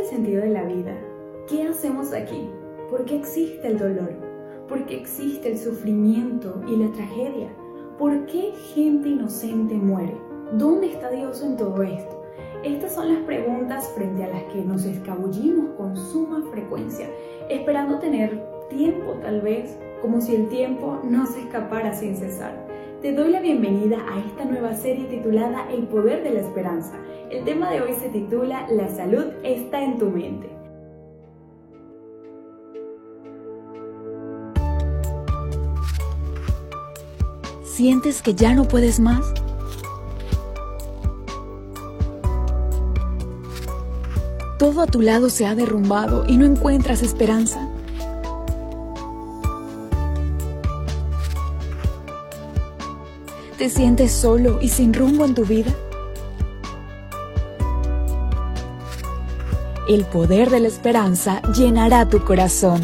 el sentido de la vida? ¿Qué hacemos aquí? ¿Por qué existe el dolor? ¿Por qué existe el sufrimiento y la tragedia? ¿Por qué gente inocente muere? ¿Dónde está Dios en todo esto? Estas son las preguntas frente a las que nos escabullimos con suma frecuencia, esperando tener tiempo tal vez, como si el tiempo no se escapara sin cesar. Te doy la bienvenida a esta nueva serie titulada El poder de la esperanza. El tema de hoy se titula La salud está en tu mente. ¿Sientes que ya no puedes más? Todo a tu lado se ha derrumbado y no encuentras esperanza. ¿Te sientes solo y sin rumbo en tu vida? El poder de la esperanza llenará tu corazón.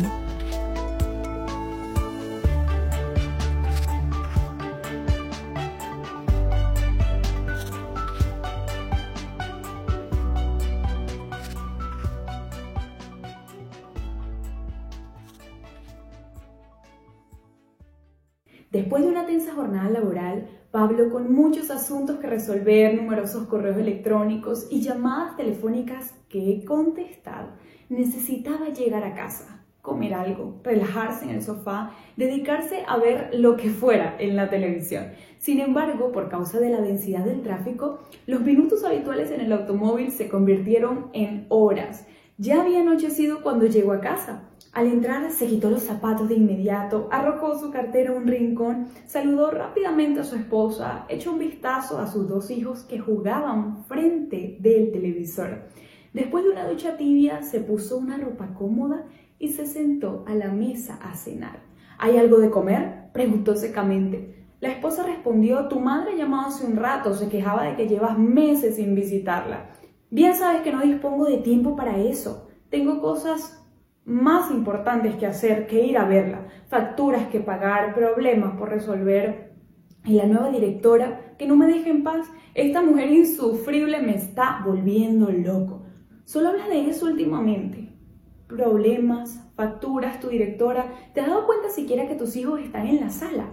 Después de una tensa jornada laboral, Pablo, con muchos asuntos que resolver, numerosos correos electrónicos y llamadas telefónicas que he contestado, necesitaba llegar a casa, comer algo, relajarse en el sofá, dedicarse a ver lo que fuera en la televisión. Sin embargo, por causa de la densidad del tráfico, los minutos habituales en el automóvil se convirtieron en horas. Ya había anochecido cuando llegó a casa al entrar se quitó los zapatos de inmediato, arrojó su cartera a un rincón, saludó rápidamente a su esposa, echó un vistazo a sus dos hijos que jugaban frente del televisor. Después de una ducha tibia se puso una ropa cómoda y se sentó a la mesa a cenar. ¿Hay algo de comer? preguntó secamente. La esposa respondió, tu madre ha llamado hace un rato, se quejaba de que llevas meses sin visitarla. Bien sabes que no dispongo de tiempo para eso. Tengo cosas más importantes que hacer que ir a verla, facturas que pagar, problemas por resolver. Y la nueva directora, que no me deja en paz, esta mujer insufrible me está volviendo loco. Solo hablas de eso últimamente. Problemas, facturas, tu directora, ¿te has dado cuenta siquiera que tus hijos están en la sala?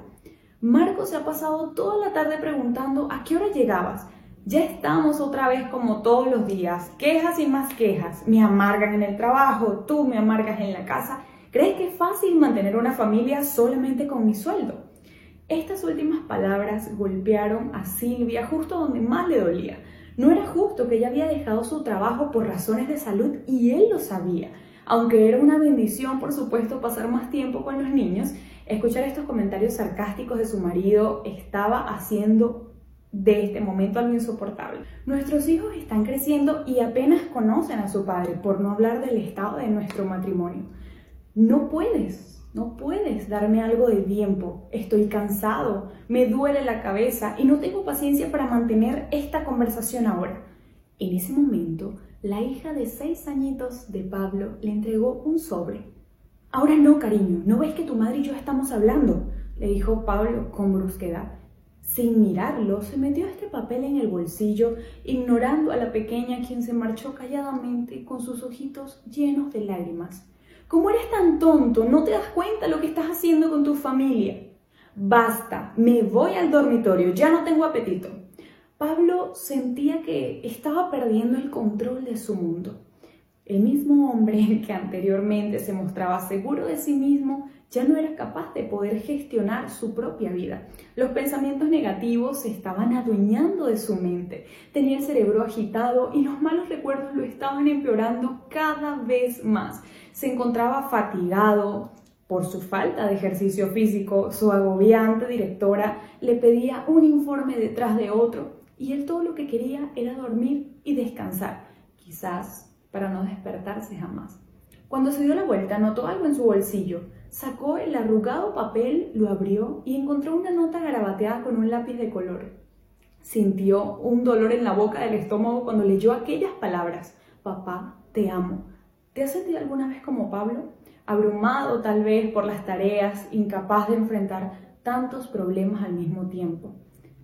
Marco se ha pasado toda la tarde preguntando a qué hora llegabas. Ya estamos otra vez como todos los días, quejas y más quejas. Me amargan en el trabajo, tú me amargas en la casa. ¿Crees que es fácil mantener una familia solamente con mi sueldo? Estas últimas palabras golpearon a Silvia justo donde más le dolía. No era justo que ella había dejado su trabajo por razones de salud y él lo sabía. Aunque era una bendición, por supuesto, pasar más tiempo con los niños, escuchar estos comentarios sarcásticos de su marido estaba haciendo de este momento algo insoportable. Nuestros hijos están creciendo y apenas conocen a su padre, por no hablar del estado de nuestro matrimonio. No puedes, no puedes darme algo de tiempo. Estoy cansado, me duele la cabeza y no tengo paciencia para mantener esta conversación ahora. En ese momento, la hija de seis añitos de Pablo le entregó un sobre. Ahora no, cariño, ¿no ves que tu madre y yo estamos hablando? le dijo Pablo con brusquedad. Sin mirarlo, se metió este papel en el bolsillo, ignorando a la pequeña quien se marchó calladamente con sus ojitos llenos de lágrimas. ¿Cómo eres tan tonto? ¿No te das cuenta lo que estás haciendo con tu familia? Basta, me voy al dormitorio, ya no tengo apetito. Pablo sentía que estaba perdiendo el control de su mundo. El mismo hombre que anteriormente se mostraba seguro de sí mismo ya no era capaz de poder gestionar su propia vida. Los pensamientos negativos se estaban adueñando de su mente. Tenía el cerebro agitado y los malos recuerdos lo estaban empeorando cada vez más. Se encontraba fatigado por su falta de ejercicio físico. Su agobiante directora le pedía un informe detrás de otro y él todo lo que quería era dormir y descansar. Quizás para no despertarse jamás. Cuando se dio la vuelta, notó algo en su bolsillo. Sacó el arrugado papel, lo abrió y encontró una nota garabateada con un lápiz de color. Sintió un dolor en la boca del estómago cuando leyó aquellas palabras. Papá, te amo. ¿Te has sentido alguna vez como Pablo? Abrumado tal vez por las tareas, incapaz de enfrentar tantos problemas al mismo tiempo.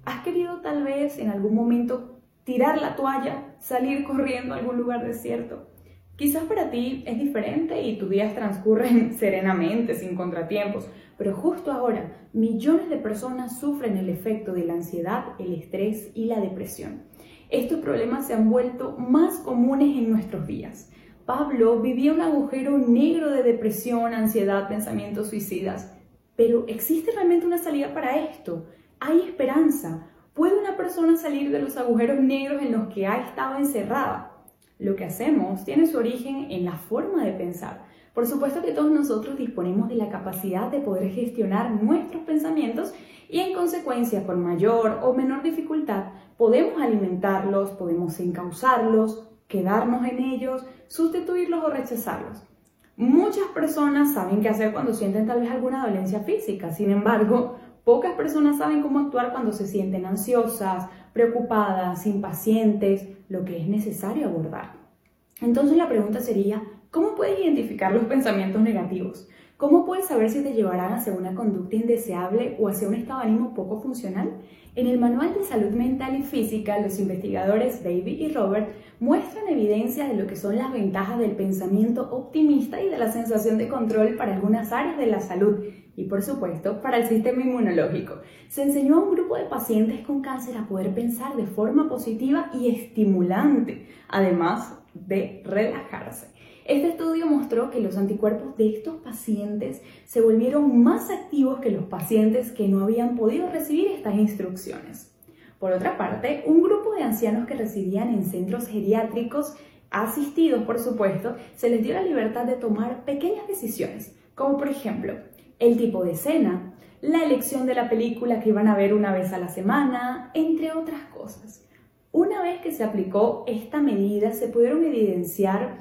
¿Has querido tal vez en algún momento tirar la toalla, salir corriendo a algún lugar desierto? Quizás para ti es diferente y tus días transcurren serenamente, sin contratiempos, pero justo ahora millones de personas sufren el efecto de la ansiedad, el estrés y la depresión. Estos problemas se han vuelto más comunes en nuestros días. Pablo vivía un agujero negro de depresión, ansiedad, pensamientos suicidas. Pero ¿existe realmente una salida para esto? ¿Hay esperanza? ¿Puede una persona salir de los agujeros negros en los que ha estado encerrada? Lo que hacemos tiene su origen en la forma de pensar. Por supuesto que todos nosotros disponemos de la capacidad de poder gestionar nuestros pensamientos y en consecuencia con mayor o menor dificultad podemos alimentarlos, podemos encauzarlos, quedarnos en ellos, sustituirlos o rechazarlos. Muchas personas saben qué hacer cuando sienten tal vez alguna dolencia física, sin embargo, pocas personas saben cómo actuar cuando se sienten ansiosas, preocupadas, impacientes, lo que es necesario abordar. Entonces la pregunta sería, ¿cómo puedes identificar los pensamientos negativos? ¿Cómo puedes saber si te llevarán hacia una conducta indeseable o hacia un estado de ánimo poco funcional? En el Manual de Salud Mental y Física, los investigadores David y Robert muestran evidencia de lo que son las ventajas del pensamiento optimista y de la sensación de control para algunas áreas de la salud y, por supuesto, para el sistema inmunológico. Se enseñó a un grupo de pacientes con cáncer a poder pensar de forma positiva y estimulante, además de relajarse. Este estudio mostró que los anticuerpos de estos pacientes se volvieron más activos que los pacientes que no habían podido recibir estas instrucciones. Por otra parte, un grupo de ancianos que residían en centros geriátricos asistidos, por supuesto, se les dio la libertad de tomar pequeñas decisiones, como por ejemplo el tipo de cena, la elección de la película que iban a ver una vez a la semana, entre otras cosas. Una vez que se aplicó esta medida, se pudieron evidenciar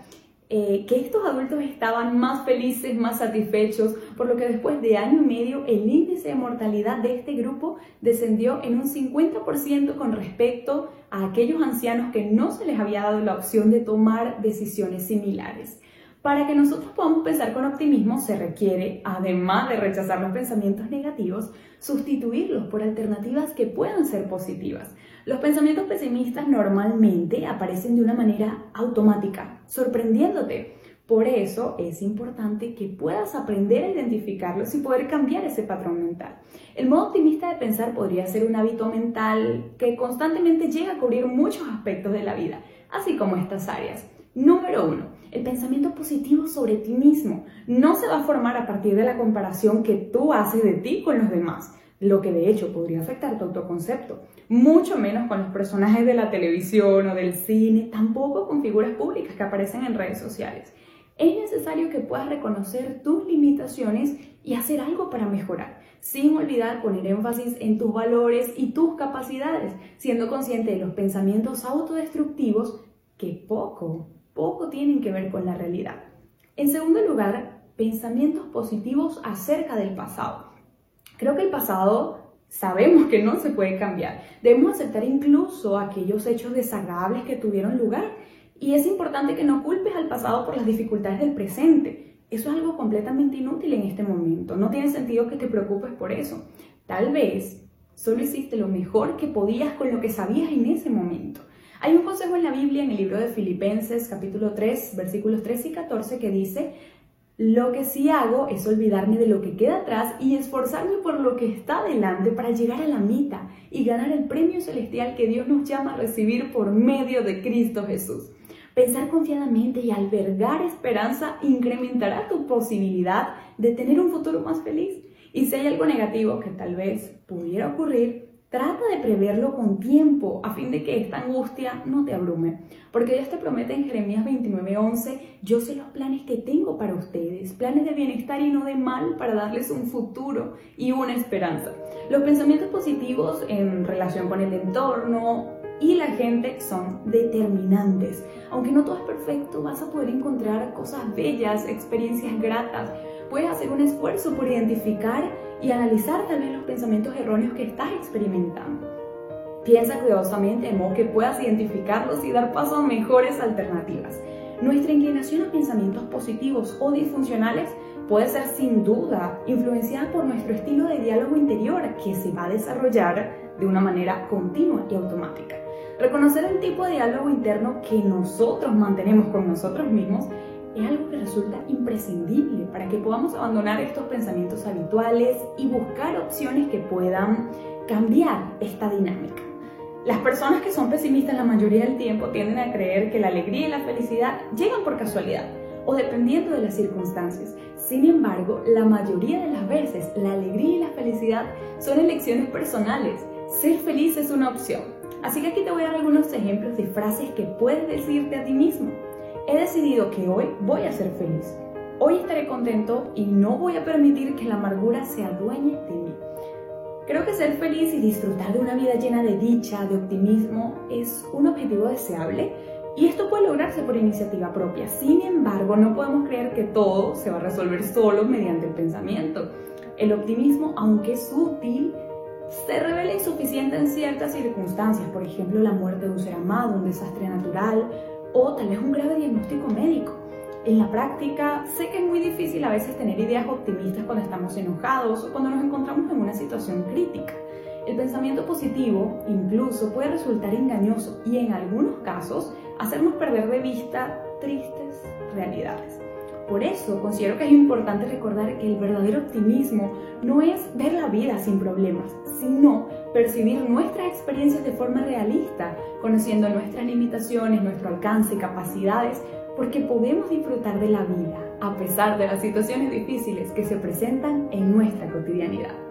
eh, que estos adultos estaban más felices, más satisfechos, por lo que después de año y medio el índice de mortalidad de este grupo descendió en un 50% con respecto a aquellos ancianos que no se les había dado la opción de tomar decisiones similares. Para que nosotros podamos pensar con optimismo se requiere, además de rechazar los pensamientos negativos, sustituirlos por alternativas que puedan ser positivas. Los pensamientos pesimistas normalmente aparecen de una manera automática, sorprendiéndote. Por eso es importante que puedas aprender a identificarlos y poder cambiar ese patrón mental. El modo optimista de pensar podría ser un hábito mental que constantemente llega a cubrir muchos aspectos de la vida, así como estas áreas. Número uno, el pensamiento positivo sobre ti mismo no se va a formar a partir de la comparación que tú haces de ti con los demás, lo que de hecho podría afectar tu autoconcepto, mucho menos con los personajes de la televisión o del cine, tampoco con figuras públicas que aparecen en redes sociales. Es necesario que puedas reconocer tus limitaciones y hacer algo para mejorar, sin olvidar poner énfasis en tus valores y tus capacidades, siendo consciente de los pensamientos autodestructivos que poco poco tienen que ver con la realidad. En segundo lugar, pensamientos positivos acerca del pasado. Creo que el pasado sabemos que no se puede cambiar. Debemos aceptar incluso aquellos hechos desagradables que tuvieron lugar y es importante que no culpes al pasado por las dificultades del presente. Eso es algo completamente inútil en este momento. No tiene sentido que te preocupes por eso. Tal vez solo hiciste lo mejor que podías con lo que sabías en ese momento. Hay un consejo en la Biblia, en el libro de Filipenses capítulo 3, versículos 3 y 14, que dice, lo que sí hago es olvidarme de lo que queda atrás y esforzarme por lo que está delante para llegar a la meta y ganar el premio celestial que Dios nos llama a recibir por medio de Cristo Jesús. Pensar confiadamente y albergar esperanza incrementará tu posibilidad de tener un futuro más feliz. Y si hay algo negativo que tal vez pudiera ocurrir, Trata de preverlo con tiempo a fin de que esta angustia no te abrume. Porque Dios te promete en Jeremías 29:11, yo sé los planes que tengo para ustedes, planes de bienestar y no de mal para darles un futuro y una esperanza. Los pensamientos positivos en relación con el entorno y la gente son determinantes. Aunque no todo es perfecto, vas a poder encontrar cosas bellas, experiencias gratas. Puedes hacer un esfuerzo por identificar y analizar también los pensamientos erróneos que estás experimentando. Piensa cuidadosamente de modo que puedas identificarlos y dar paso a mejores alternativas. Nuestra inclinación a pensamientos positivos o disfuncionales puede ser sin duda influenciada por nuestro estilo de diálogo interior que se va a desarrollar de una manera continua y automática. Reconocer el tipo de diálogo interno que nosotros mantenemos con nosotros mismos es algo que resulta imprescindible para que podamos abandonar estos pensamientos habituales y buscar opciones que puedan cambiar esta dinámica. Las personas que son pesimistas la mayoría del tiempo tienden a creer que la alegría y la felicidad llegan por casualidad o dependiendo de las circunstancias. Sin embargo, la mayoría de las veces la alegría y la felicidad son elecciones personales. Ser feliz es una opción. Así que aquí te voy a dar algunos ejemplos de frases que puedes decirte a ti mismo. He decidido que hoy voy a ser feliz. Hoy estaré contento y no voy a permitir que la amargura se adueñe de mí. Creo que ser feliz y disfrutar de una vida llena de dicha, de optimismo, es un objetivo deseable y esto puede lograrse por iniciativa propia. Sin embargo, no podemos creer que todo se va a resolver solo mediante el pensamiento. El optimismo, aunque es útil, se revela insuficiente en ciertas circunstancias, por ejemplo, la muerte de un ser amado, un desastre natural o tal vez un grave diagnóstico médico. En la práctica, sé que es muy difícil a veces tener ideas optimistas cuando estamos enojados o cuando nos encontramos en una situación crítica. El pensamiento positivo incluso puede resultar engañoso y en algunos casos hacernos perder de vista tristes realidades. Por eso considero que es importante recordar que el verdadero optimismo no es ver la vida sin problemas, sino percibir nuestras experiencias de forma realista, conociendo nuestras limitaciones, nuestro alcance y capacidades porque podemos disfrutar de la vida a pesar de las situaciones difíciles que se presentan en nuestra cotidianidad.